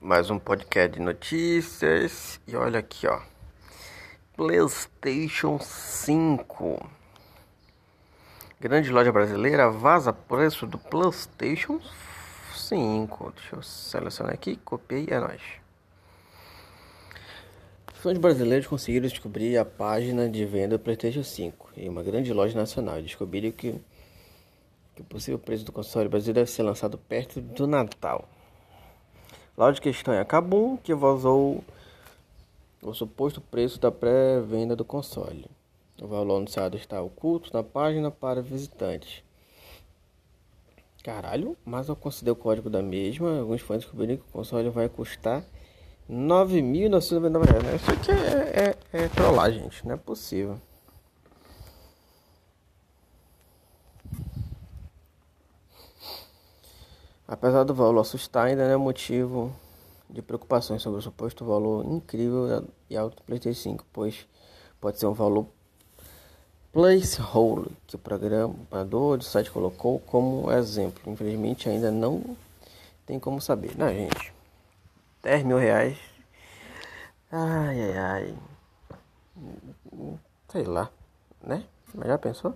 mais um podcast de notícias. E olha aqui, ó. PlayStation 5. Grande loja brasileira vaza preço do PlayStation 5. Deixa eu selecionar aqui, copiei, é nóis. Fãs brasileiros conseguiram descobrir a página de venda do PlayStation 5 em uma grande loja nacional. Descobriram que, que o possível preço do console brasileiro deve ser lançado perto do Natal. Lá de questão é a Kabum, que vazou o suposto preço da pré-venda do console. O valor anunciado está oculto na página para visitantes. Caralho, mas ao considerar o código da mesma, alguns fãs descobriram que o console vai custar R$ 9.999. Isso aqui é, é, é trollar, gente. Não é possível. Apesar do valor assustar, ainda não é motivo de preocupações sobre o suposto valor incrível e alto do PlayStation 5, pois pode ser um valor placeholder que o programador do site colocou como exemplo. Infelizmente ainda não tem como saber. Não, gente. 10 mil reais. Ai, ai, ai. Sei lá, né? Mas já pensou?